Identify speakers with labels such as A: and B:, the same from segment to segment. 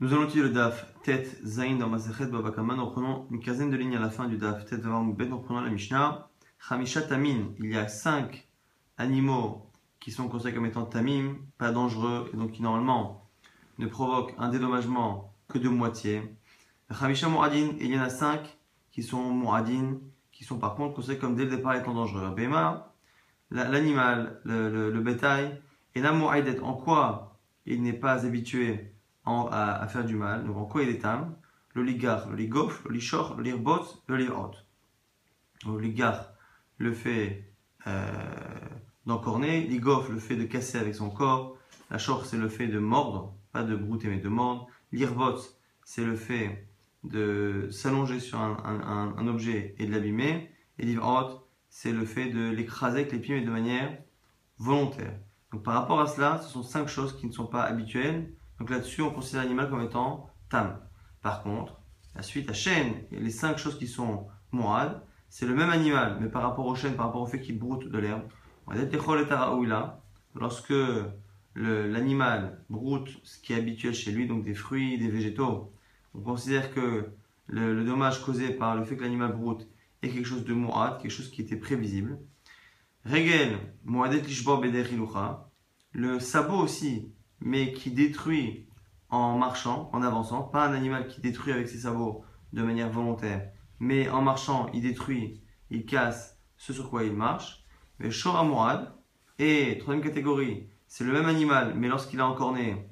A: Nous allons utiliser le DAF Tet Zain dans Masechet Babakaman. Nous reprenons une quinzaine de lignes à la fin du DAF Tet Vamoubet. Nous reprenons la Mishnah. Hamisha Tamim. Il y a cinq animaux qui sont considérés comme étant Tamim, pas dangereux et donc qui normalement ne provoquent un dédommagement que de moitié. Hamisha Mouradin. Il y en a cinq qui sont Mouradin, qui sont par contre considérés comme dès le départ étant dangereux. Bema, l'animal, le, bétail, et la Mouaidet. En quoi il n'est pas habitué à, faire du mal. Donc en quoi il est tam Le ligar, le ligof, le lishor, le lirbot, le lirot. Le ligar, le fait euh, d'encorner. Ligof, le fait de casser avec son corps. La shor, c'est le fait de mordre, pas de brouter mais de mordre. Lirbot, c'est le fait de s'allonger sur un, objet et de l'abîmer. Et lirot, c'est le fait de l'écraser avec les pieds mais de manière volontaire. Donc par rapport à cela, ce sont cinq choses qui ne sont pas habituelles donc là-dessus, on considère l'animal comme étant tam. Par contre, la suite, la chaîne, les cinq choses qui sont mourad, c'est le même animal, mais par rapport aux chaînes, par rapport au fait qu'il broute de l'herbe. Lorsque l'animal broute ce qui est habituel chez lui, donc des fruits, des végétaux, on considère que le, dommage causé par le fait que l'animal broute est quelque chose de mourad, quelque chose qui était prévisible. Regel, le sabot aussi, mais qui détruit en marchant, en avançant, pas un animal qui détruit avec ses sabots de manière volontaire, mais en marchant, il détruit, il casse ce sur quoi il marche. Mais Shora Mourad, et troisième catégorie, c'est le même animal, mais lorsqu'il a encorné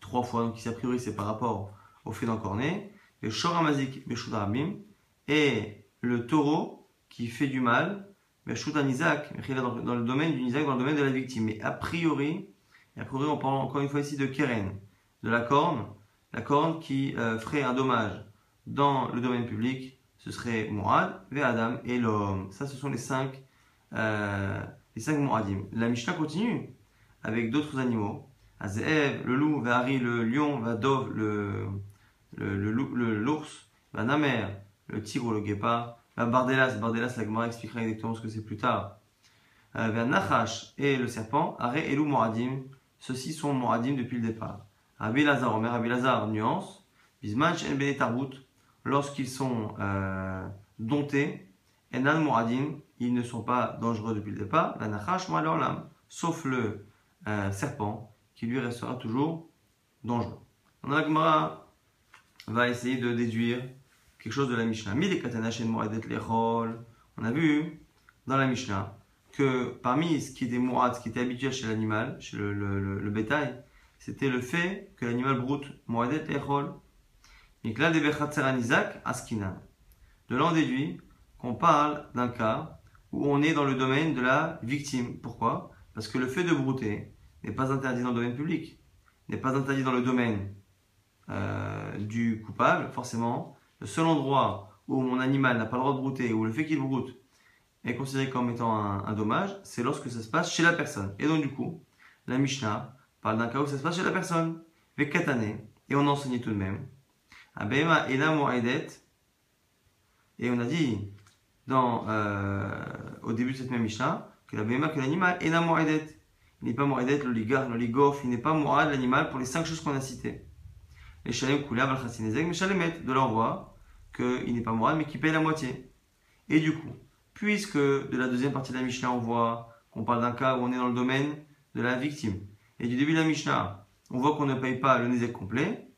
A: trois fois, donc ici a priori c'est par rapport au fait d'encorner, et Shora Mazik Meshudarabim, et le taureau qui fait du mal, Meshudan Isaac, dans le domaine du Isaac, dans le domaine de la victime. Mais a priori, et après, on parle encore une fois ici de Keren, de la corne. La corne qui euh, ferait un dommage dans le domaine public, ce serait Mourad, Adam et l'homme. Ça, ce sont les cinq, euh, les cinq Mouradim. La Mishnah continue avec d'autres animaux. Azeev, le loup, Vehari, le lion, Vadov, le, le, le, l'ours, Namer, le tigre le guépard, Bardelas, Bardelas, la Gemara expliquera exactement ce que c'est plus tard. Euh, Nachash et le serpent, Are, Elou, Mouradim, ceux-ci sont moradim depuis le départ. Rabbi Lazar, Omer Rabbi Lazar, nuance. Bismanch en Benetarbout, lorsqu'ils sont euh, domptés, Enan Moradim, ils ne sont pas dangereux depuis le départ. La Nachash, l'âme, sauf le euh, serpent, qui lui restera toujours dangereux. On a la va essayer de déduire quelque chose de la Mishnah. On a vu dans la Mishnah que parmi ce qui était mourad, ce qui était habituel chez l'animal, chez le, bétail, c'était le fait que l'animal broute moadet echol. Et là, des askinan. De là, on déduit qu'on parle d'un cas où on est dans le domaine de la victime. Pourquoi? Parce que le fait de brouter n'est pas interdit dans le domaine public, n'est pas interdit dans le domaine euh, du coupable, forcément. Le seul endroit où mon animal n'a pas le droit de brouter, ou le fait qu'il broute est considéré comme étant un, dommage, c'est lorsque ça se passe chez la personne. Et donc du coup, la Mishnah parle d'un cas où ça se passe chez la personne, avec katane, et on enseignait tout de même. Abema et et on a dit dans, euh, au début de cette même Mishnah que la que l'animal la Il n'est pas moedet, le ligar, le ligof, il n'est pas mourad l'animal pour les cinq choses qu'on a citées. Les shalem koulav al mais shalemet, de leur voix qu'il n'est pas mourad mais qui paye la moitié. Et du coup, puisque de la deuxième partie de la Mishnah, on voit qu'on parle d'un cas où on est dans le domaine de la victime. Et du début de la Mishnah, on voit qu'on ne paye pas le Nézek complet.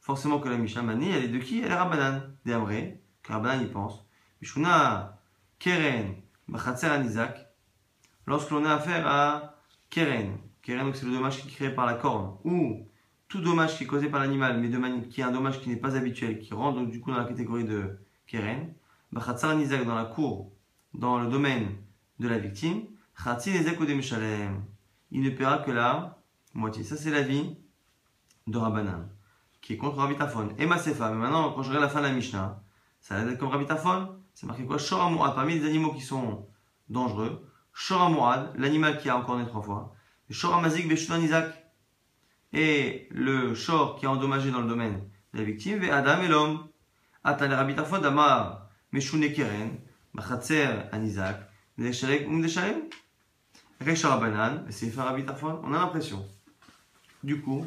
A: Forcément que la Mishnah Mani, elle est de qui? Elle est Rabbanan, des Amré, que Rabbanan y pense. Mishuna, Keren, Bachatzer Anizak. Lorsque l'on a affaire à Keren, Keren, c'est le dommage qui est créé par la corne, ou tout dommage qui est causé par l'animal, mais de qui est un dommage qui n'est pas habituel, qui rentre donc du coup dans la catégorie de Keren. Bachatzer Anizak dans la cour dans le domaine de la victime, il ne paiera que la moitié. Ça, c'est l'avis de Rabbanan, qui est contre Rabbi Tafon. Et Masefa, mais maintenant, quand je regarde la fin de la Mishnah, ça va être comme Rabbi Tafon. C'est marqué quoi? Shor parmi les animaux qui sont dangereux. Shor l'animal qui a encore né trois fois. Et Shor Amazik Isaac. Et le Shor qui a endommagé dans le domaine de la victime, et Adam et l'homme. Atale Rabbi Tafon, Damar, Meshune Keren. On a l'impression, du coup,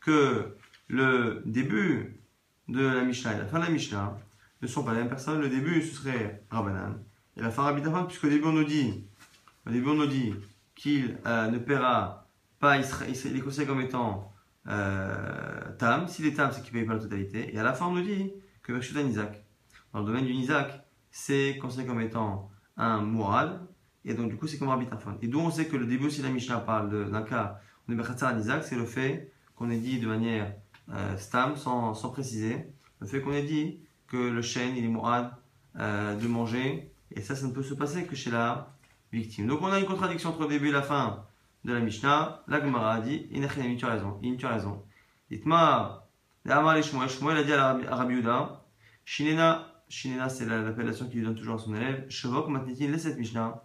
A: que le début de la Mishnah et la fin de la Mishnah ne sont pas la même personne. Le début, ce serait Rabbanan. Et la fin, Rabbi puisqu'au début, on nous dit, au début, on nous dit qu'il euh, ne paiera pas, il, sera, il, est considéré comme étant euh, Tam. S'il est Tam, c'est qu'il ne paye pas la totalité. Et à la fin, on nous dit que Vershutan Isaac. Dans le domaine du Isaac, c'est considéré comme étant un Mourad. Et donc, du coup, c'est comme Rabbi Tarfon. Et d'où on sait que le début de la Mishnah parle d'un cas on est Isaac, c'est le fait qu'on ait dit de manière euh, stam, sans, sans, préciser, le fait qu'on ait dit que le chêne, il est mourad euh, de manger, et ça, ça ne peut se passer que chez la victime. Donc on a une contradiction entre le début et la fin de la Mishnah. La Gemara a dit, Inachinami, tu as raison, In, tu as raison. Itma, Shmuel, a dit à Rabbi Yuda, Shinena, Shinena c'est l'appellation qu'il donne toujours à son élève, Shavok matnitin, laisse cette Mishnah,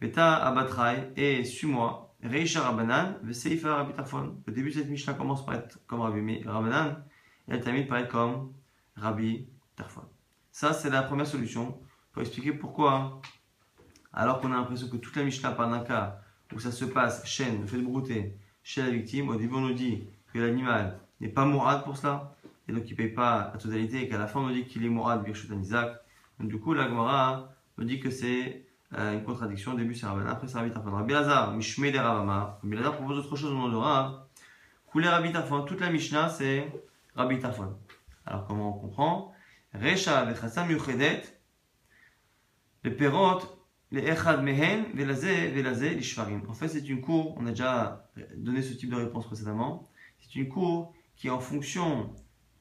A: Beta abatrai, et suis-moi, Reisha Rabbanan, Veseifa Rabbi Tarfon. Le début de cette Mishnah commence par être comme Rabbi Rabbanan, et elle termine par être comme Rabbi Tarfon. Ça, c'est la première solution pour expliquer pourquoi, alors qu'on a l'impression que toute la Mishnah parle d'un cas où ça se passe, chaîne, fait de brouter chez la victime, au début on nous dit que l'animal n'est pas mourad pour cela, et donc il ne paye pas la totalité, et qu'à la fin on nous dit qu'il est mourad, Birshut Isaac. Donc du coup, la Gemara nous dit que c'est euh, une contradiction. Au début, c'est Rabban, après, c'est Rabbi Tarfon. Rabbi Lazar, Mishme de Ravama. Rabbi propose autre chose au nom de Rav. Couler Rabbi. Toute la Mishnah, c'est Rabbi Tarfon. Alors, comment on comprend? Recha vechassam yuchedet. Les perot, les echad mehen, velazé, velazé, l'ishvarim. En fait, c'est une cour, on a déjà donné ce type de réponse précédemment. C'est une cour qui, en fonction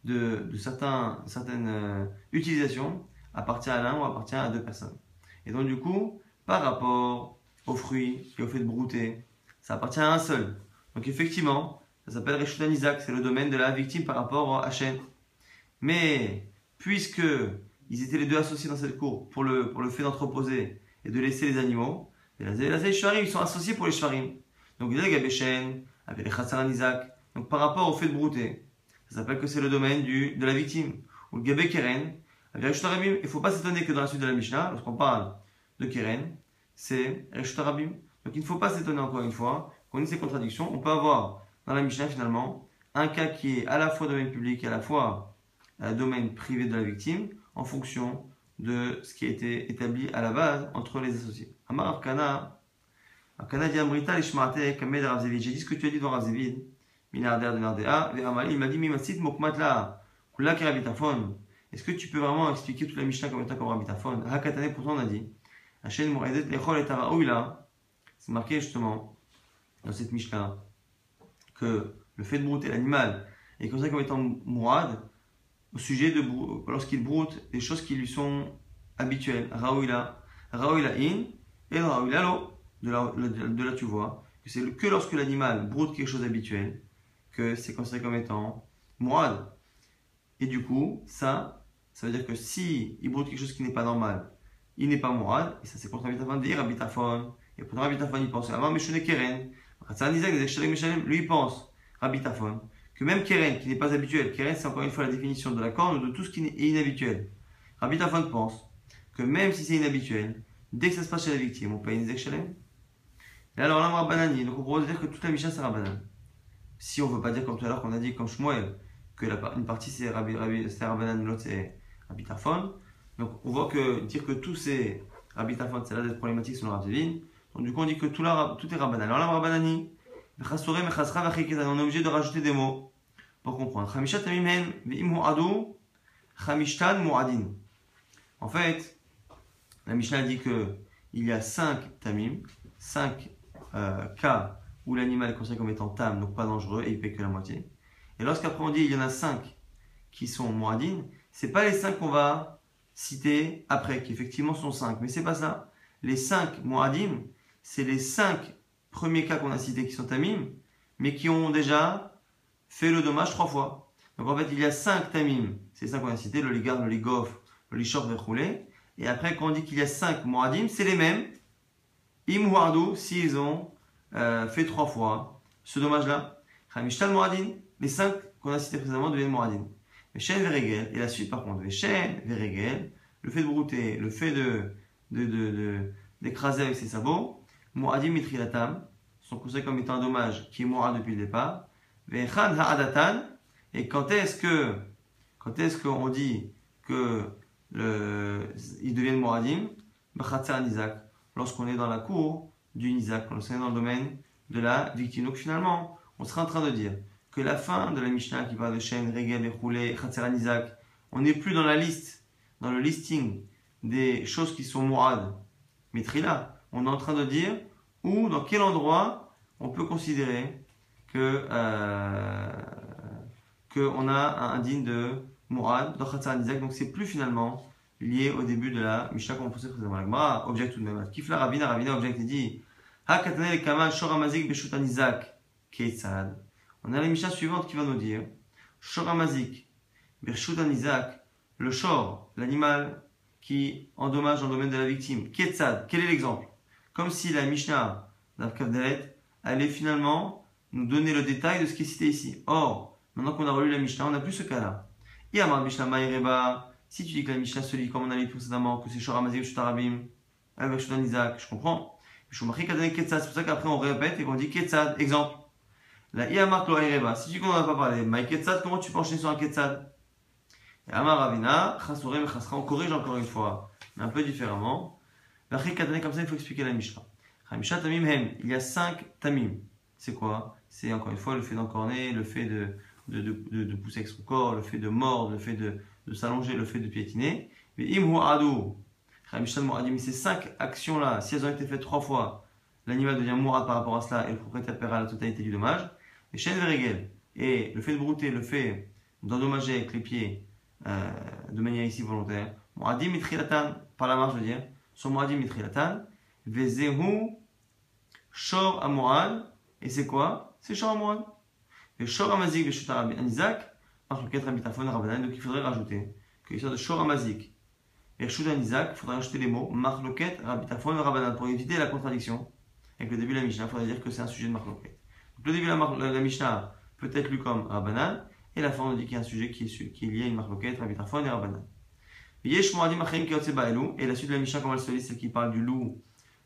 A: de, certaines euh, utilisations, appartient à l'un ou appartient à deux personnes. Et donc, du coup, par rapport aux fruits et au fait de brouter, ça appartient à un seul. Donc, effectivement, ça s'appelle Reshutan Isaac, c'est le domaine de la victime par rapport à Hachem. Mais, puisque ils étaient les deux associés dans cette cour pour le, pour le fait d'entreposer et de laisser les animaux, les Shvarim, ils sont associés pour les Shvarim. Donc, les Gabéchen, avec les Chassaran Isaac. Donc, par rapport au fait de brouter, ça s'appelle que c'est le domaine du, de la victime. Ou le Gabé Keren, il ne faut pas s'étonner que dans la suite de la Mishnah, lorsqu'on parle de Keren, c'est Reshtarabim. Donc il ne faut pas s'étonner encore une fois qu'on ait ces contradictions. On peut avoir dans la Mishnah finalement un cas qui est à la fois domaine public et à la fois euh, domaine privé de la victime en fonction de ce qui a été établi à la base entre les associés. J'ai dit ce que tu as dit devant Ravzevid. Il m'a dit mokmatla. Kula. Est-ce que tu peux vraiment expliquer toute la Mishnah comme étant comme Rabitafon Hakatane, pourtant on a dit Lechol et c'est marqué justement dans cette Mishnah que le fait de brouter l'animal est considéré comme étant mourad au sujet de lorsqu'il broute des choses qui lui sont habituelles. Raouila, Raouila in et Raouila lo. De là, de là tu vois que c'est que lorsque l'animal broute quelque chose d'habituel que c'est considéré comme étant mourad. Et du coup, ça, ça veut dire que si il broute quelque chose qui n'est pas normal, il n'est pas moral, et ça c'est contre Rabitafon dire Rabitafon. Et pour Rabitafon, il pense avant Meshune Keren. Lui, il pense, Rabitafon, que même Keren, qui n'est pas habituel, Keren c'est encore une fois la définition de la corne de tout ce qui est inhabituel. Rabitafon pense que même si c'est inhabituel, dès que ça se passe chez la victime, on paye une. Et alors là, Rabbanani, donc on pourrait dire que toute la Mishnah c'est Rabbanan. Si on veut pas dire comme tout à l'heure qu'on a dit comme Shmuel, que la, une partie c'est Rabbi, Rabbi, Rabbanan, l'autre c'est Rabitafon. Donc on voit que dire que tous ces Rabitafon c'est là d'être problématique selon Rav Donc du coup on dit que tout, là, tout est Rabbanan. Alors là Rabbanani, on est obligé de rajouter des mots pour comprendre. En fait, la Mishnah dit que il y a 5 tamim, 5 euh, cas où l'animal est considéré comme étant tam, donc pas dangereux, et il paie que la moitié. Et lorsqu'après on dit il y en a cinq qui sont muadin, c'est pas les cinq qu'on va citer après, qui effectivement sont cinq, mais c'est pas ça. Les cinq muadim, c'est les cinq premiers cas qu'on a cités qui sont tamim, mais qui ont déjà fait le dommage trois fois. Donc en fait, il y a cinq tamim, c'est ça qu'on a cité, le ligard, le ligof, le lishor roulé. Et après, quand on dit qu'il y a cinq muadim, c'est les mêmes. Im s'ils ont euh, fait trois fois ce dommage-là. Muadin, les cinq qu'on a cités précédemment deviennent Moradin. Veregel, et la suite par contre, Veregel, le fait de brouter, le fait de, d'écraser avec ses sabots, Moadim Mitrilatam, sont considérés comme étant un dommage qui est Mourad depuis le départ. Vechan Ha'adatan, Et quand est-ce que, quand est-ce qu'on dit que le, ils deviennent Mouradim Nizak, lorsqu'on est dans la cour du Nizak, lorsqu'on est dans le domaine de la victime. Donc finalement, on sera en train de dire que la fin de la Mishnah qui parle de Shen, Regel, Bechoulé, Nizak, on n'est plus dans la liste, dans le listing des choses qui sont Mourad, Mitrila. On est en train de dire où, dans quel endroit on peut considérer que euh, qu'on a un digne de Mourad dans Nizak. Donc c'est plus finalement lié au début de la Mishnah qu'on posait précédemment. La objecte tout de même. Kifla Ravina, Ravina objecte et dit Shoramazik. On a la Mishnah suivante qui va nous dire Shoramazik beshutanizak, le shor, l'animal qui endommage dans le domaine de la victime. Quel est l'exemple? Comme si la Mishnah d'Avkavdalet allait finalement nous donner le détail de ce qui est cité ici. Or, maintenant qu'on a relu la Mishnah, on n'a plus ce cas-là. Yamar Mishnah Maïreba, si tu dis que la Mishnah se lit comme on a lu précédemment, que c'est Shoramazim Shutarabim, avec Isaac, je comprends. C'est pour ça qu'après on répète et qu'on dit Ketzad. Exemple. La Iamar Kloaireba, si tu n'en as pas parlé, Maï Ketzad, comment tu peux enchaîner sur un Ketzad Et Amar Ravina, Chasra, on corrige encore une fois, mais un peu différemment. La comme ça, il faut expliquer la Mishnah. Tamim Hem, il y a cinq Tamim. C'est quoi? C'est encore une fois le fait d'encorner, le fait de, de, de, de, pousser avec son corps, le fait de mordre, le fait de, de s'allonger, le fait de piétiner. Mais imhu adu, ces cinq actions-là, si elles ont été faites trois fois, l'animal devient mourad par rapport à cela et le propriétaire paiera la totalité du dommage. Et shen verigel, et le fait de brouter, le fait d'endommager avec les pieds euh, de manière ici volontaire, muadim mitrilatan, par la marche je veux dire, son muadim mitrilatan, vezehu shor amurad, et c'est quoi? C'est shor amurad. Et shor amazik veshutar anizak, donc il faudrait rajouter que l'histoire de Shoramazik et Shudan Isaac, il faudrait rajouter les mots Marloket, Rabitafon et Rabbanan pour éviter la contradiction avec le début de la Mishnah. Il faudrait dire que c'est un sujet de Marloket. Donc le début de la, la Mishnah peut être lu comme Rabbanan et la fin on dit qu'il y a un sujet qui est, lié à une Marloket, Rabitafon et Rabbanan. Et la suite de la Mishnah, comme elle se lit, c'est qui parle du loup,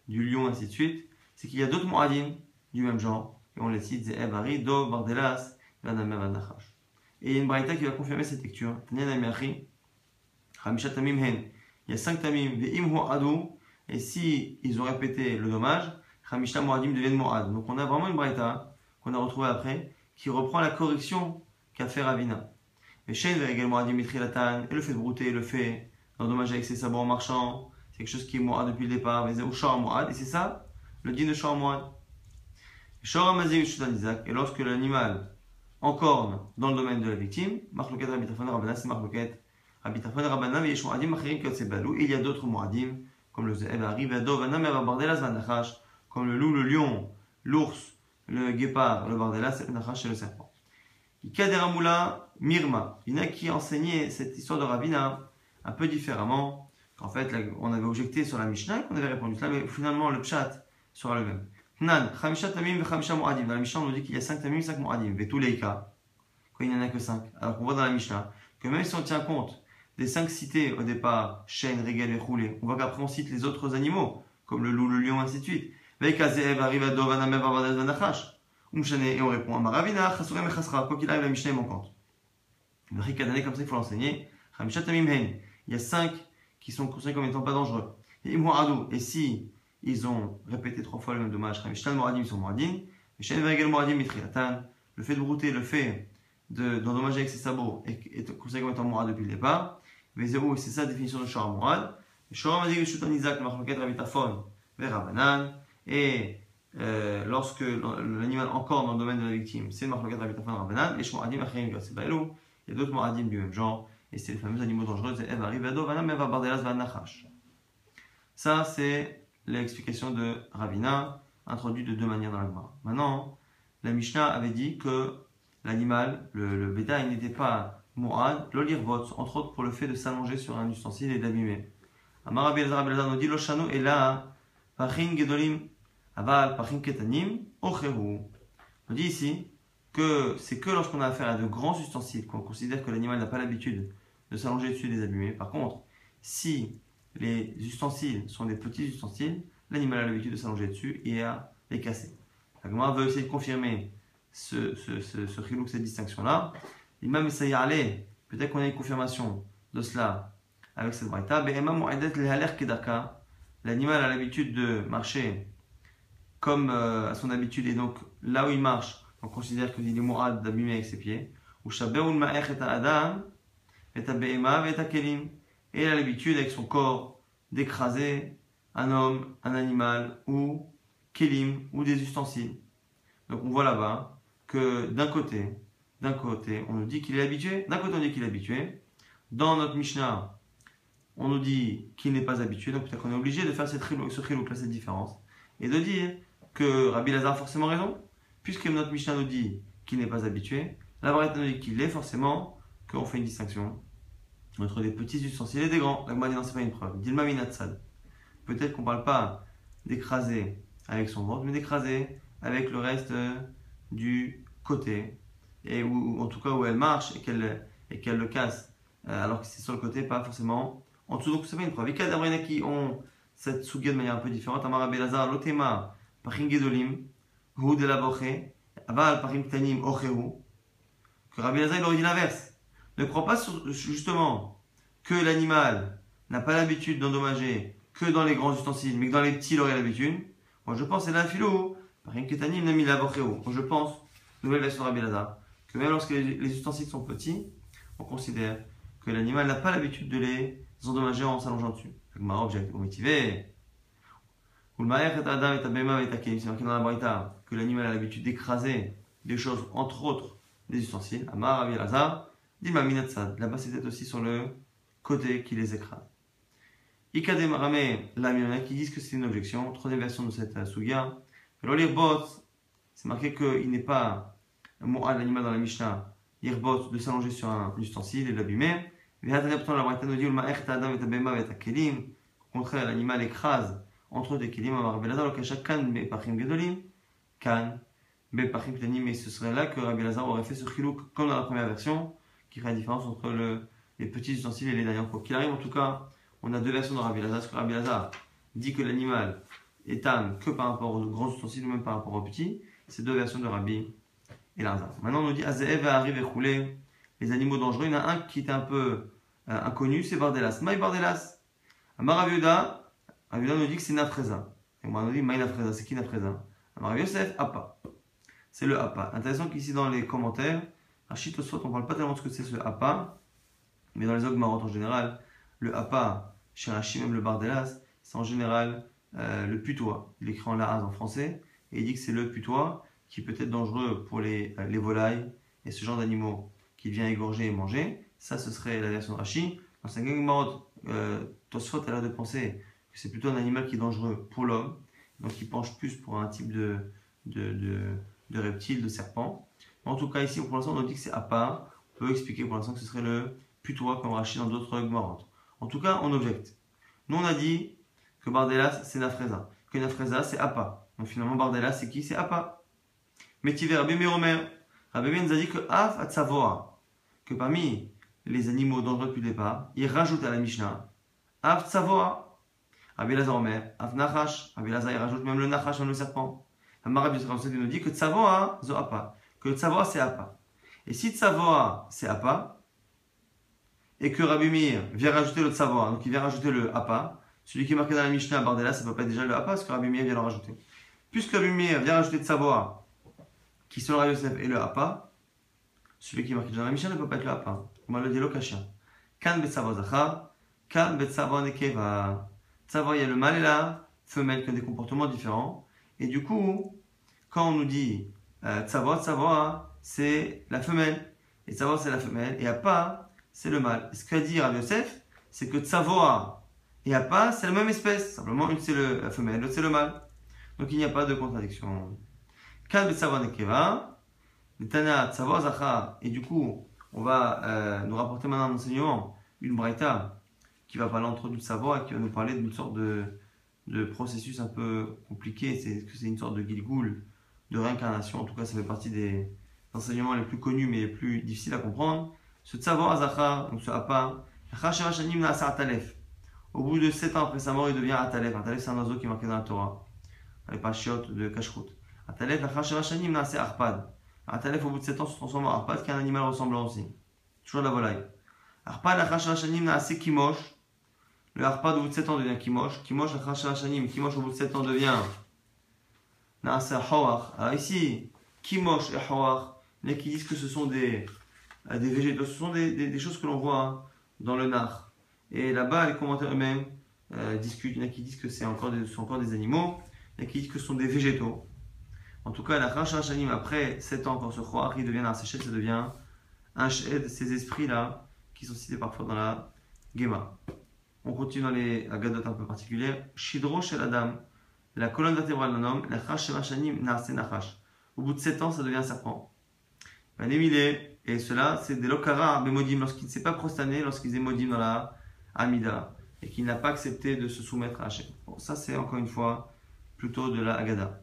A: du lion, ainsi de suite. C'est qu'il y a d'autres Moadim du même genre, et on les cite Ze'ev, Ari, Dov, Bardelas, Vanamem, Vanachash. Et il y a une braïta qui va confirmer cette lecture. Il y a cinq tamim, et si ils ont répété le dommage, Hamishta Moadim deviennent Moad. Donc on a vraiment une braïta qu'on a retrouvée après, qui reprend la correction qu'a fait Ravina. Et Shen également Moadim Mitrilatan, et le fait de brouter, le fait d'endommager avec ses sabots en marchant, c'est quelque chose qui est Moad depuis le départ, mais c'est Shor Moad, et c'est ça, le din de Shor Moad. Shor et lorsque l'animal en corne dans le domaine de la victime, il y a d'autres Moadim, comme le comme le loup, le lion, l'ours, le guépard, le Bardelas, le Nachash et le serpent. Mirma. Il y en a qui enseignaient cette histoire de Ravina un peu différemment. Qu'en fait, on avait objecté sur la Mishnah qu'on avait répondu cela, mais finalement le Pshat sera le même. Nan, Chamisha Tamim ve Chamisha Mu'adim. Dans la Mishnah, on nous dit qu'il y a 5 Tamim et 5 Mu'adim. Ve tous les cas. Quand il n'y en a que 5. Alors qu'on voit dans la Mishnah que même si on tient compte des 5 cités au départ, chêne, régal et roulé, on voit qu'après on cite les autres animaux, comme le loup, le lion, ainsi de suite. Et on répond à Maravina, Chasurem et Chasra. Quoi qu'il arrive, la Mishnah est manquante. Le Rikadané, comme ça, il faut l'enseigner. Hen. Il y a 5 qui sont considérés comme étant pas dangereux. Et Et si ils ont répété trois fois le même dommage. Ramishtan Moradim, ils sont Moradim. Shen Vergel Moradim, Mitriatan. Le fait de brouter, le fait d'endommager avec ses sabots est considéré comme étant Morad depuis le départ. Zéro, c'est ça la définition de Shora Morad. Shora Mazik Shutan Isaac, Machloket Rabitafon, vers Rabanan. Et euh, lorsque l'animal encore dans le domaine de la victime, c'est Machloket Rabitafon Rabanan. Et Shmoradim Achirim Gasebaelou. Il y a d'autres Moradim du même genre. Et c'est les fameux animaux dangereux, c'est Eva Rivado, Vanam, Eva Bardelas, Vanachash. Ça, c'est l'explication de Ravina, introduite de deux manières dans la Gemara. Maintenant, la Mishnah avait dit que l'animal, le, le bétail, n'était pas Mourad, l'olirvot, entre autres pour le fait de s'allonger sur un ustensile et d'abîmer. Amar nous dit est là, Pachin Gedolim, Aval, Pachin Ketanim, Ochehu. On dit ici que c'est que lorsqu'on a affaire à de grands ustensiles qu'on considère que l'animal n'a pas l'habitude de s'allonger dessus et les abîmer. Par contre, si les ustensiles sont des petits ustensiles, l'animal a l'habitude de s'allonger dessus et à les casser. La veut essayer de confirmer ce, ce, ce, cette distinction-là Imam allait peut-être qu'on a une confirmation de cela avec cette braïta. L'animal a l'habitude de marcher comme euh, à son habitude et donc là où il marche, on considère qu'il est mourad d'abîmer avec ses pieds. Et il a l'habitude avec son corps d'écraser un homme, un animal ou kelim ou des ustensiles. Donc on voit là-bas que d'un côté, d'un côté, on nous dit qu'il est habitué, d'un côté on dit qu'il est habitué. Dans notre Mishnah, on nous dit qu'il n'est pas habitué, donc peut-être qu'on est obligé de faire cette ce chilouk cette différence, et de dire que Rabbi Lazar a forcément raison, puisque notre Mishnah nous dit qu'il n'est pas habitué, la Braïta nous dit qu'il est forcément, qu'on fait une distinction entre des petits ustensiles et des grands. La non, c'est pas une preuve. Dilma minatsad. Peut-être qu'on ne parle pas d'écraser avec son ventre, mais d'écraser avec le reste du côté, et où, en tout cas où elle marche et qu'elle et qu'elle le casse, euh, alors que c'est sur le côté, pas forcément en dessous. Donc c'est pas une preuve. Et qui ont cette souga de manière un peu différente. Amara Belazar, l'otema, pachim gedolim, hu de la boche, aval pachim ktanim ochehu. Que Rabbi Lazar il aurait dit l'inverse. Ne crois pas justement que l'animal n'a pas l'habitude d'endommager que dans les grands ustensiles, mais que dans les petits, il aurait l'habitude. Moi, je pense, c'est la philo. Je pense, nouvelle version de Rabbi Lazar, que même lorsque les ustensiles sont petits, on considère que l'animal n'a pas l'habitude de les endommager en s'allongeant dessus. C'est marqué dans la que l'animal a l'habitude d'écraser des choses, entre autres des ustensiles. Amar Rabbi Lazar, Là-bas, c'était aussi sur le côté qui les écrase. Ikadem Rame, là, qui disent que c'est une objection. Troisième version de cette Sugia. L'olirbot, c'est marqué qu'il n'est pas à l'animal dans la Mishnah, irbot, de s'allonger sur un ustensile et de l'abîmer. Au contraire, l'animal écrase entre des kelim, kan bepachim gedolim, kan bepachim ktanim, et ce serait là que Rabbi Lazar aurait fait ce chilouk comme dans la première version, qui ferait la différence entre le, les petits ustensiles et les derniers. Quoi qu'il arrive, en tout cas, on a deux versions de Rabbi Lazar. Parce que Rabbi Lazar dit que l'animal est âme que par rapport aux grands ustensiles ou même par rapport aux petits. C'est deux versions de Rabbi et Lazar. Maintenant, on nous dit Azeev arrive et roulé. Les animaux dangereux, il y en a un qui était un peu euh, inconnu, c'est Bardelas. Maï Bardelas. Amar Aviuda, nous dit que c'est Nafreza. Et on nous dit Maï Nafreza, c'est qui Nafreza? Amar Yosef, Appa. C'est le Appa. Intéressant qu'ici dans les commentaires, Rachid Oswat, on ne parle pas tellement de ce que c'est ce Appa, mais dans les ogmarot en général, le Appa, chez Rachid, même le Bardelas, c'est en général euh, le putois. Il écrit en lahaz en français, et il dit que c'est le putois qui peut être dangereux pour les, euh, les volailles et ce genre d'animaux qui vient égorger et manger. Ça, ce serait la version de Rachid. Dans sa gang euh, Tosfot a l'air de penser que c'est plutôt un animal qui est dangereux pour l'homme, donc il penche plus pour un type de, de, de, reptile, de serpent. En tout cas, ici, pour l'instant, on nous dit que c'est à. On peut expliquer pour l'instant que ce serait le putois comme Rachid dans d'autres Gmarot. En tout cas, on objecte. Nous, on a dit que Bardelas, c'est Nafreza. Que Nafreza, c'est Appa. Donc finalement, Bardelas, c'est qui? C'est Appa. Tiver, Rabbi Meromer. Rabbi nous a dit que Af Atzavoa, que parmi les animaux dangereux depuis le départ, il rajoute à la Mishnah Af Tzavoa. Rabbi Lazar Omer, Af Nachash. Rabbi Lazar, il rajoute même le Nachash, même le serpent. Rabbi nous dit que Tzavoa, Zo Appa que Tzavoa c'est Appa. Et si Tzavoa c'est Appa, et que Rabbi Mir vient rajouter le Tzavoa, donc il vient rajouter le Appa, celui qui est marqué dans la Mishnah, Bardella, ça ne peut pas être déjà le Appa, parce que Rabbi Mir vient le rajouter. Puisque Rabbi Mir vient rajouter Tzavoa, qui selon Rabbi Yosef est le Appa, celui qui est marqué dans la Mishnah ne peut pas être le Appa. On va le dire Lokashia. Kan betzavo zachar, kan betzavo nekeva. Tzavoa, il y a le mâle et la femelle qui ont des comportements différents. Et du coup, quand on nous dit euh, Tsavoa, c'est la femelle. Et Tsavoa, c'est la femelle. Et Appa, c'est le mâle. ce qu'a dit Rav Yosef, c'est que Tsavoa et Appa, c'est la même espèce. Simplement, une c'est la femelle, l'autre c'est le mâle. Donc il n'y a pas de contradiction. Et du coup, on va euh, nous rapporter maintenant un enseignement, une braïta, qui va parler entre nous de Tsavoa, qui va nous parler d'une sorte de, processus un peu compliqué. C'est que c'est une sorte de gilgoul de réincarnation? En tout cas, ça fait partie des enseignements les plus connus mais les plus difficiles à comprendre. Ce Tzavor Azachar, donc ce Apa, au bout de 7 ans après sa mort, il devient Atalef. Atalef, c'est un oiseau qui est marqué dans la Torah, les pachiotes de Kashrut. Atalef, Arpad. Atalef, au bout de 7 ans, se transforme en Arpad, qui est un animal ressemblant aussi. Toujours la volaille. Arpad, la n'a assez Kimosh. Le Arpad, au bout de 7 ans, devient Kimosh. Kimosh, la. Kimosh, au bout de 7 ans, devient Naase Hawar. Alors ici, Kimosh et Hawar, les qui disent que ce sont des, des végétaux, ce sont des, des, des choses que l'on voit hein, dans le Nar. Et là-bas, les commentaires eux-mêmes euh, discutent. Il y en a qui disent que c'est encore, des, encore des animaux. Il y en a qui disent que ce sont des végétaux. En tout cas, la Chachashanim, après 7 ans, quand ce Hawar, il devient un Shed, ça devient un Shed, ces esprits-là, qui sont cités parfois dans la Gema. On continue dans les Agadot un peu particulières. Shidro Shel Adam, la colonne vertébrale d'un homme, la Chashemashanim Naase Nachash. Au bout de 7 ans, ça devient un serpent. Et cela, c'est des Lokara Bemodim, lorsqu'il ne s'est pas prosterné, lorsqu'il est modim dans la Amida, et qu'il n'a pas accepté de se soumettre à Hachem. Bon, ça, c'est encore une fois plutôt de la Agada.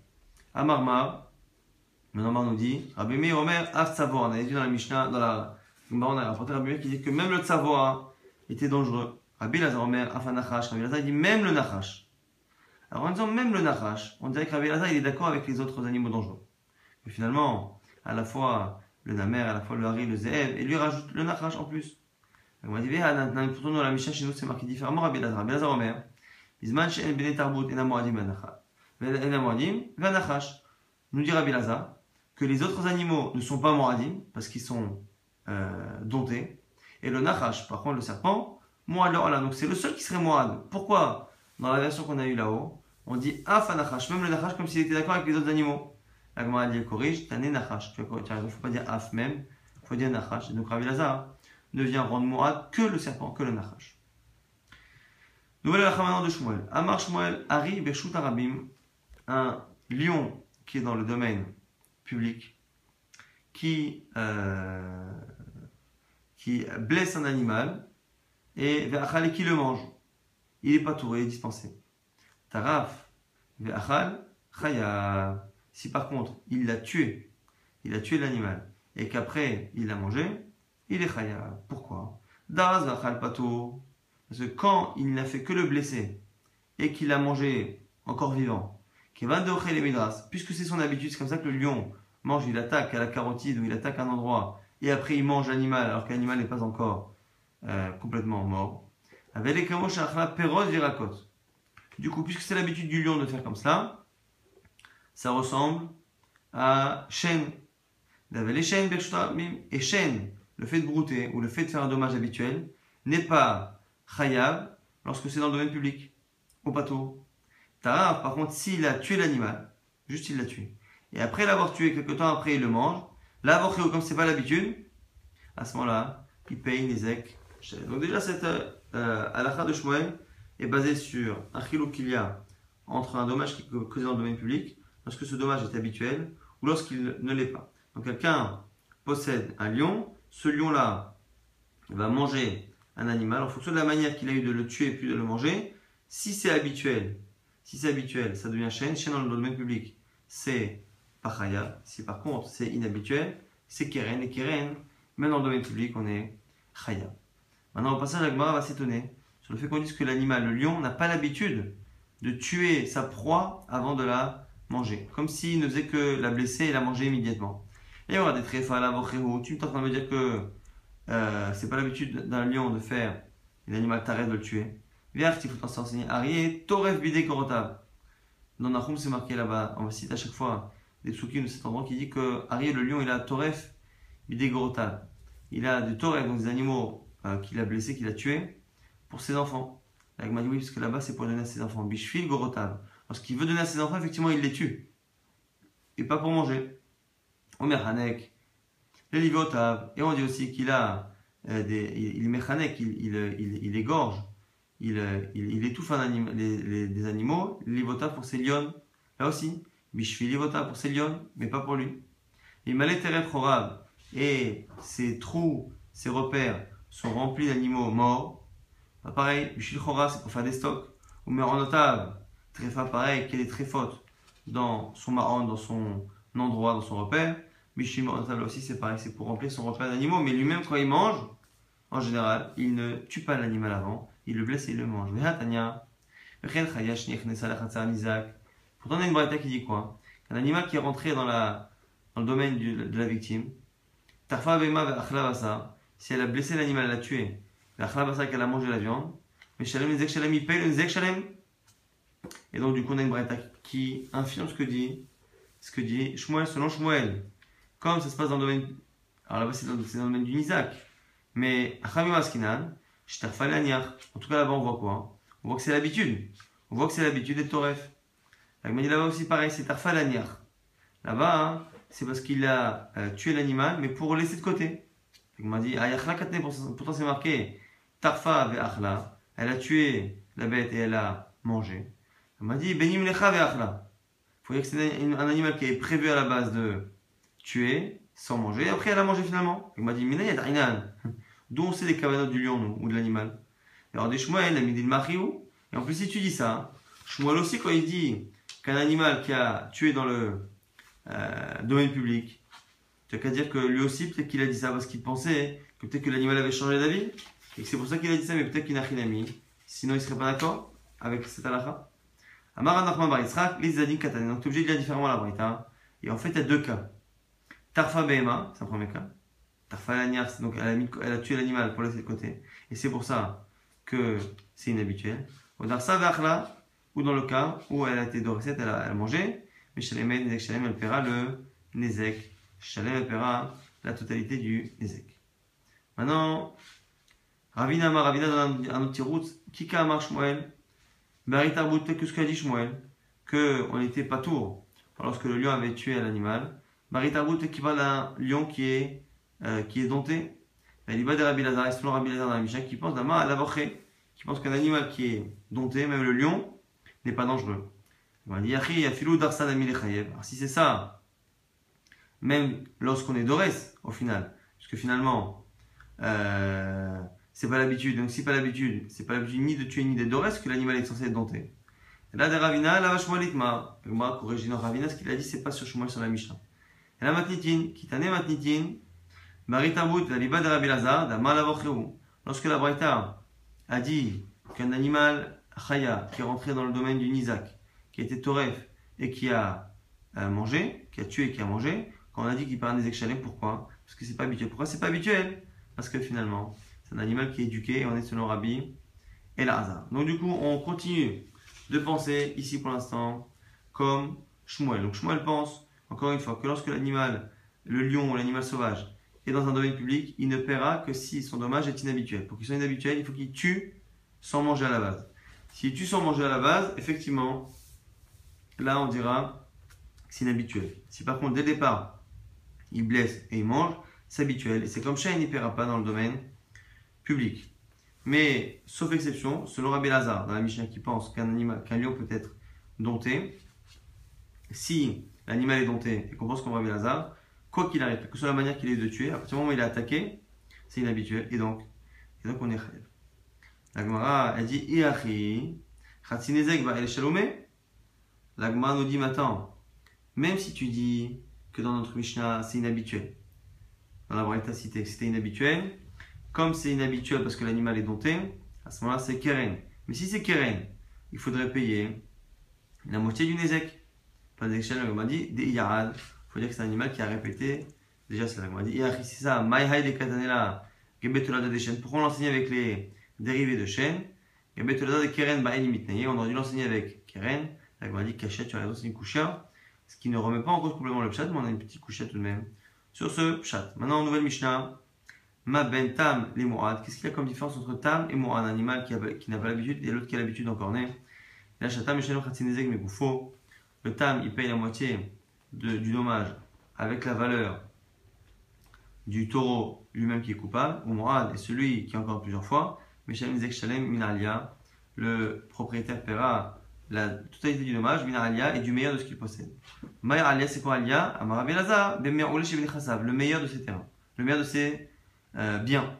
A: Amarma, maintenant nous dit, Rabbi Omer Af Tzavor, on avait vu dans la Mishnah, dans la on a rapporté Rabbi qui dit que même le Tzavor était dangereux. Rabbi Lazar Omer Af Anachash, Rabbi Lazar dit même le Nachash. Alors en disant même le Nachash, on dirait que Rabbi Lazar il est d'accord avec les autres animaux dangereux. Mais finalement, à la fois le Namer, à la fois le Hari, le Zeev, et lui rajoute le Nachash en plus. On va dire, pourtant dans la Mishnah chez nous c'est marqué différemment Rabbi Lazar. Rabbi Lazar Omer, Bisman She'en Bene Tarbut Enamoadim Anachal. Nous dit Rabbi Lazar que les autres animaux ne sont pas moadim parce qu'ils sont euh, domptés. Et le nachash, par contre, le serpent, moad Donc c'est le seul qui serait moad. Pourquoi? Dans la version qu'on a eue là-haut, on dit af nachash, même le nachash comme s'il était d'accord avec les autres animaux. La Gemara dit, corrige, t'as né nachash. Tu il ne faut pas dire af même, il faut dire nachash. Et donc Rabbi Lazar ne vient rendre moad que le serpent, que le nachash. Nouvelle la de Shmuel. Amar Shmuel, Ari Bershut Arabim, un lion qui est dans le domaine public, qui, euh, blesse un animal et qui le mange. Il n'est pas touré, dispensé. Taraf, chaya. Si par contre il l'a tué, il a tué l'animal et qu'après il l'a mangé, il est chaya. Pourquoi? Daz pato. Parce que quand il n'a fait que le blesser et qu'il l'a mangé encore vivant, puisque c'est son habitude, c'est comme ça que le lion mange, il attaque à la carotide ou il attaque un endroit et après il mange l'animal alors que l'animal n'est pas encore euh, complètement mort. Du coup, puisque c'est l'habitude du lion de faire comme cela, ça ressemble à chêne. Et chêne, le fait de brouter ou le fait de faire un dommage habituel, n'est pas chayav lorsque c'est dans le domaine public, au bateau, par contre, s'il a tué l'animal, juste il l'a tué, et après l'avoir tué, quelques temps après, il le mange, là, comme c'est pas l'habitude, à ce moment-là, il paye les ek. Donc déjà, cette euh, de Shmuel est basée sur un chilou qu'il y a entre un dommage qui est causé dans le domaine public, lorsque ce dommage est habituel, ou lorsqu'il ne l'est pas. Donc quelqu'un possède un lion, ce lion-là va manger un animal en fonction de la manière qu'il a eu de le tuer puis de le manger. Si c'est habituel, si c'est habituel, ça devient chaîne. Chaîne dans le domaine public, c'est pachaya. Si par contre c'est inhabituel, c'est keren. Et keren, même dans le domaine public, on est chaya. Maintenant, au passage, Agmara va s'étonner sur le fait qu'on dise que l'animal, le lion, n'a pas l'habitude de tuer sa proie avant de la manger. Comme s'il ne faisait que la blesser et la manger immédiatement. Et on va des tréfas, la Tu es en train de me dire que euh, c'est pas l'habitude d'un lion de faire l'animal t'arrête de le tuer. Dans Nahum, c'est marqué là-bas. On va citer à chaque fois des psukim de cet endroit qui dit que Arié, le lion, il a Toref Korotav. Il a du Toref, donc des animaux euh, qu'il a blessés, qu'il a tués, pour ses enfants. M'a dit oui, parce que là-bas, c'est pour donner à ses enfants. Bishfil Gorotav. Lorsqu'il veut donner à ses enfants, effectivement, il les tue. Et pas pour manger. Omer Hanek. Les Et on dit aussi qu'il a euh, des, il, il, il, il, il égorge euh, il, il, étouffe les, des animaux, l'ivota pour ses lions, là aussi, bishvi l'ivota pour ses lions, mais pas pour lui. Il Chorav, et ses trous, ses repères sont remplis d'animaux morts. Pareil, bishvil Chorav c'est pour faire des stocks, ou meronotav, tréfa pareil, qui est des tréfotes dans son marron, dans son endroit, dans son repère. Bishvil meronotav aussi c'est pareil, c'est pour remplir son repère d'animaux, mais lui-même quand il mange, en général, il ne tue pas l'animal avant, il le blesse et il le mange. Pourtant, on a une braïta qui dit quoi? Qu'un animal qui est rentré dans, la, dans le domaine de la victime. Tarfa Bema si elle a blessé l'animal, elle l'a tué. qu'elle a mangé la viande. Mais Shalem Shalem, il paye le Shalem. Et donc, du coup, on a une braïta qui infirme ce que dit, ce que dit Shmuel selon Shmuel. Comme ça se passe dans le domaine, alors là-bas, c'est dans, le domaine du Nizak. Mais, Achamim Askinan, en tout cas, là-bas, on voit quoi On voit que c'est l'habitude. On voit que c'est l'habitude des Toref. Là-bas aussi pareil, c'est Tarfa Là-bas, hein, c'est parce qu'il a euh, tué l'animal, mais pour laisser de côté. Il m'a dit, pourtant c'est marqué, Tarfa Achla, elle a tué la bête et elle a mangé. Il m'a dit, Benim Lecha Achla. Il faut dire que c'est un animal qui est prévu à la base de tuer sans manger, et après elle a mangé finalement. Il m'a dit, Mina On sait les cavanotes du lion, ou de l'animal. Alors des il a mis des Mariou. Et en plus, si tu dis ça, Shmuel aussi, quand il dit qu'un animal qui a tué dans le euh, domaine public. Tu n'as qu'à dire que lui aussi, peut-être qu'il a dit ça parce qu'il pensait que peut-être que l'animal avait changé d'avis. Et que c'est pour ça qu'il a dit ça, mais peut-être qu'il n'a rien mis. Sinon, il serait pas d'accord avec cette halakha. Amar Nachman Bar Yitzhak, les Zadim Katané. Donc, tu es obligé de dire différemment la Brita. Et en fait, il y a deux cas. Tarfa Behema, c'est un premier cas. Donc elle a, mis, elle a tué l'animal pour laisser de côté. Et c'est pour ça que c'est inhabituel. Ou dans le cas où elle a été dorée, elle elle a mangé, Nezek Shalem, elle paiera le Nezek. Shalem, elle paiera la totalité du Nezek. Maintenant, Ravina Ravina dans un, petit route, Kika Amar Shmuel, Baritarbout, que ce qu'a dit Shmuel, qu'on n'était pas tour lorsque le lion avait tué l'animal. Baritarbout qui parle d'un lion qui est, euh, qui est dompté. Va de Rabbi Lazar, selon Rabbi Lazar dans la qui pense d'Amar à la qui pense qu'un animal qui est dompté, même le lion, n'est pas dangereux. On dire, si c'est ça, même lorsqu'on est Dorès, au final, parce que finalement, euh, c'est pas l'habitude, donc si pas l'habitude, c'est pas l'habitude ni de tuer ni d'être Dorès que l'animal est censé être dompté. là, des Ravina, la vache Litma. Moi, corrige Ravina, ce qu'il a dit, c'est pas sur Shmuel, sur la Mishnah. Et la Matnitin, t'a Matnitin, Lorsque la Braïta a dit qu'un animal, Chaya, qui est rentré dans le domaine du Nizak, qui était Toref et qui a euh, mangé, qui a tué et qui a mangé, quand on a dit qu'il parle des échalets, pourquoi? Parce que c'est pas habituel. Pourquoi c'est pas habituel? Parce que finalement, c'est un animal qui est éduqué et on est selon Rabbi et hasard. Donc du coup, on continue de penser ici pour l'instant comme Shmuel. Donc Shmuel pense, encore une fois, que lorsque l'animal, le lion ou l'animal sauvage, dans un domaine public, il ne paiera que si son dommage est inhabituel. Pour qu'il soit inhabituel, il faut qu'il tue sans manger à la base. S'il tue sans manger à la base, effectivement, là on dira que c'est inhabituel. Si par contre dès le départ il blesse et il mange, c'est habituel. Et c'est comme ça, il n'y paiera pas dans le domaine public. Mais sauf exception, selon Rabbi Lazar, dans la Mishnah qui pense qu'un qu'un lion peut être dompté, si l'animal est dompté et qu'on pense qu'on Rabbi Lazar, quoi qu'il arrive, que ce soit la manière qu'il est de tuer, à partir du moment où il est attaqué, c'est inhabituel. Et donc, donc on est chayev. La Gemara, elle dit Iachi, Chatzinezek va el shalomé. L'Agma nous dit maintenant, même si tu dis que dans notre Mishnah c'est inhabituel, dans la Braïta cité c'était inhabituel, comme c'est inhabituel parce que l'animal est dompté, à ce moment-là c'est Keren. Mais si c'est Keren, il faudrait payer la moitié du Nezek. Pas d'exchange, l'Agma dit des Yarad. Il faut dire que c'est un animal qui a répété, déjà c'est l'Agma dit, c'est ça, Maïhaï de Katanela, Gebetolada de chêne. Pourquoi on l'enseigne avec les dérivés de Gebetolada de Keren, On aurait dû l'enseigner avec Keren. La m'a dit cachette, tu as raison, c'est une couchette. Ce qui ne remet pas en cause complètement le pshat, mais on a une petite couchette tout de même. Sur ce pshat. Maintenant, nouvelle Mishnah. Ma ben tam. Qu'est-ce qu'il y a comme différence entre tam et mourad, un animal qui, n'a pas l'habitude et l'autre qui a l'habitude La mais Le tam, il paye la moitié du dommage avec la valeur du taureau lui-même qui est coupable, ou mourad est celui qui est encore plusieurs fois. Mishanou shalem minalia. Le propriétaire paiera la totalité du dommage, Alia et du meilleur de ce qu'il possède. Maïr Alia, c'est quoi Alia Amarabi Lazar, le meilleur de ses terrains, le meilleur de ses euh, biens.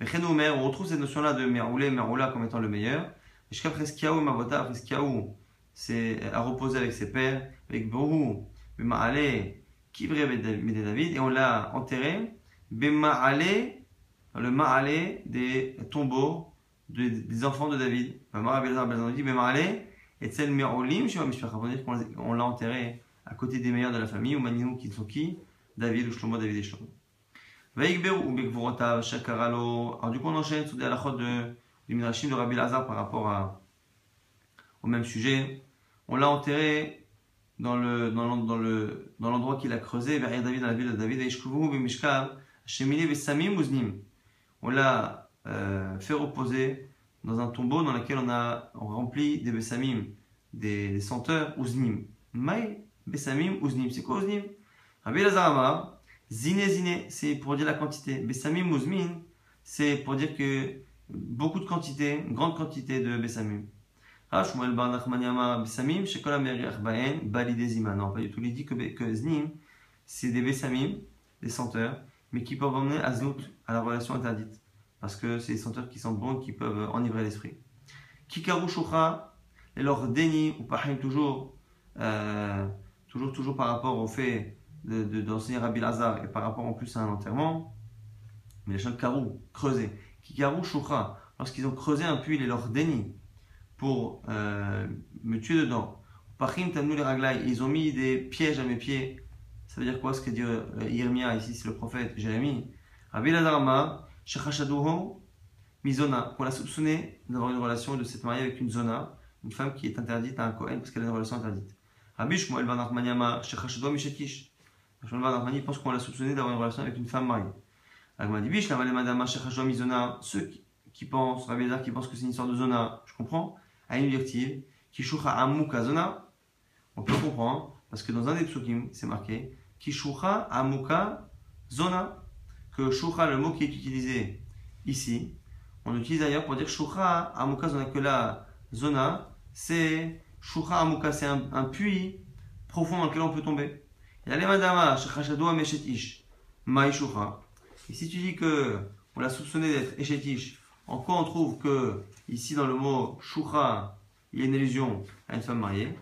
A: On retrouve cette notion-là de Meraoulé, Meroula comme étant le meilleur. Et jusqu'à Freskiaou et Mavota, Freskiaou, c'est à reposer avec ses pères, avec Bohu, Bema'ale, Kibre David, et on l'a enterré, Bema'ale, le Ma'ale des tombeaux des enfants de David. Bema'ale, et Tzel Merolim, on l'a enterré à côté des meilleurs de la famille, ou Maninou qui sont qui? David ou Shlomo, David et Shlomo. Alors du coup on enchaîne sur des halachot de, du Midrashim de Rabbi Lazar par rapport au même sujet. On l'a enterré dans le dans le dans l'endroit qu'il a creusé vers David dans la ville de David on l'a euh, fait reposer dans un tombeau dans lequel on a rempli des besamim des, senteurs uznim. Mai besamim uznim. C'est quoi uznim? Rabbi Lazar zine zine c'est pour dire la quantité. Besamim uzmin c'est pour dire que beaucoup de quantité une grande quantité de besamim Shmuel Bar Nachmaniama Besamim, Shekola Meriach Baen. Non, pas du tout. Il dit que, que Znim, c'est des Besamim, des senteurs, mais qui peuvent emmener à à la relation interdite. Parce que c'est des senteurs qui sentent bon, qui peuvent enivrer l'esprit. Kikaru Shukha, et leur déni, ou Pahim toujours, euh, toujours, toujours par rapport au fait d'enseigner de, Rabbi Lazar et par rapport en plus à un enterrement. Mais les gens de Karou, creuser. Kikaru Shukha, lorsqu'ils ont creusé un puits, et leur déni pour euh, me tuer dedans. Ils ont mis des pièges à mes pieds. Ça veut dire quoi ce que dit euh, Irmia ici, c'est le prophète Jérémie? Mizona, qu'on l'a soupçonné d'avoir une relation de cette mariée avec une zona, une femme qui est interdite à un Kohen parce qu'elle a une relation interdite. Rabbi Shmuel Ben Achmaniama, Shechashaduho Mishekish. Shmuel Ben Achmani pense qu'on l'a soupçonné d'avoir une relation avec une femme mariée. Agmadibish, la Madama, Shechashaduho Mizona, ceux qui pensent, Rabbi Lazar qui pensent que c'est une histoire de zona, je comprends on peut comprendre, parce que dans un des psukim, c'est marqué, Kishucha Amuka Zona, que Shucha, le mot qui est utilisé ici, on l'utilise d'ailleurs pour dire Shucha Amuka Zona, que la Zona, c'est Shucha Amuka, c'est un, puits profond dans lequel on peut tomber. Et si tu dis que on l'a soupçonné d'être Eshetish, en quoi on trouve que, ici dans le mot shoucha, il y a une allusion à une femme mariée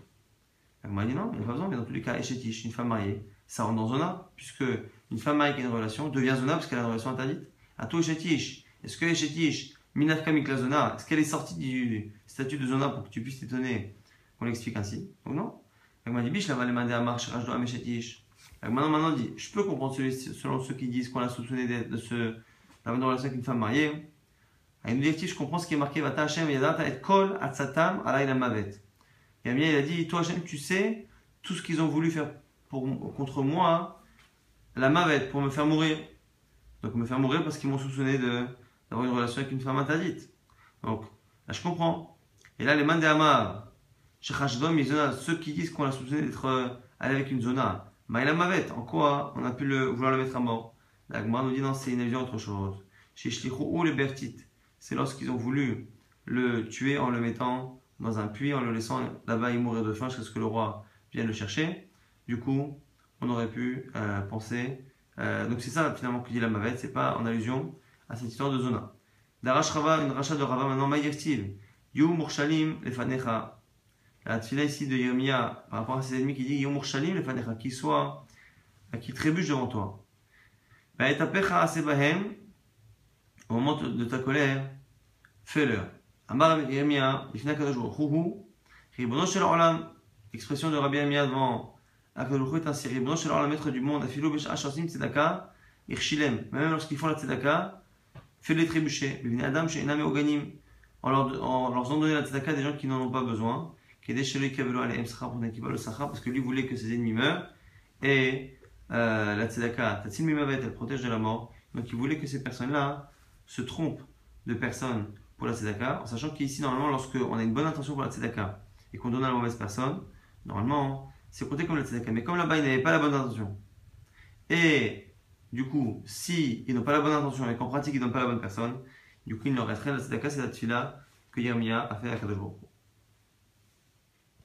A: Elle m'a dit non, il n'y a pas besoin, mais dans tous les cas, Eshetish, une femme mariée, ça rentre dans Zona, puisque une femme mariée qui a une relation devient Zona parce qu'elle a une relation interdite. À toi, Eshetish, est-ce que Eshetish, Minafka la Zona, est-ce qu'elle est sortie du statut de Zona pour que tu puisses t'étonner qu'on l'explique ainsi? Donc non. Elle m'a dit, biche, la va demander à marche, Rajdo Ameshetish. Maintenant, maintenant, dit, je peux comprendre selon ceux qui disent qu'on a soupçonné de, ce, d'avoir une relation avec une femme mariée. Une directive, je comprends ce qui est marqué Vata Mavet. Et il a dit Toi Hashem, tu sais tout ce qu'ils ont voulu faire pour, contre moi, la Mavet, pour me faire mourir. Donc me faire mourir parce qu'ils m'ont soupçonné d'avoir une relation avec une femme interdite. Donc là, je comprends. Et là, les Mandéama, ceux qui disent qu'on a soupçonné d'être euh, allé avec une zona, Maïla Mavet, en quoi on a pu le, vouloir le mettre à mort? La nous dit Non, c'est une autre chose. Chez ou les Bertit c'est lorsqu'ils ont voulu le tuer en le mettant dans un puits, en le laissant là-bas y mourir de faim jusqu'à ce que le roi vienne le chercher. Du coup, on aurait pu euh, penser. Euh, donc c'est ça finalement que dit la Mavet, c'est pas en allusion à cette histoire de Zona. Darash Rava, une rachat de Rava maintenant, Maïeftiv. Yu Murshalim Lefanecha. La tfila ici de Yermia par rapport à ses ennemis qui dit Yu Murshalim Lefanecha, qu'il soit, qui trébuche devant toi. Asebahem, au moment de ta colère, fais-leur. Amar Yemia, Ifna Kadosh Hu Ribono Shel Olam, expression de Rabbi Yemia devant Akadosh est ainsi, Ribono Shel Olam, maître du monde, Afilo Besh Ashasim Tzedaka, Irshilem, même lorsqu'ils font la Tzedaka, fais-les trébucher. Bivne Adam Sheinam Oganim, en leur, en leur donner la Tzedaka des gens qui n'en ont pas besoin, qui déchelé Kavelo Aleem Sachar pour n'akiba le Sachar, parce que lui voulait que ses ennemis meurent, et euh, la Tzedaka, Tatsil Mimavet, elle protège de la mort, donc il voulait que ces personnes-là se trompent de personnes pour la tzedaka, en sachant qu'ici, normalement, lorsqu'on a une bonne intention pour la tzedaka et qu'on donne à la mauvaise personne, normalement, c'est compté comme la tzedaka. Mais comme là-bas, ils n'avaient pas la bonne intention, et du coup, si ils n'ont pas la bonne intention et qu'en pratique, ils ne donnent pas la bonne personne, du coup, il ne leur reste la tzedaka, c'est la tfila que Yermia a fait à Kadosh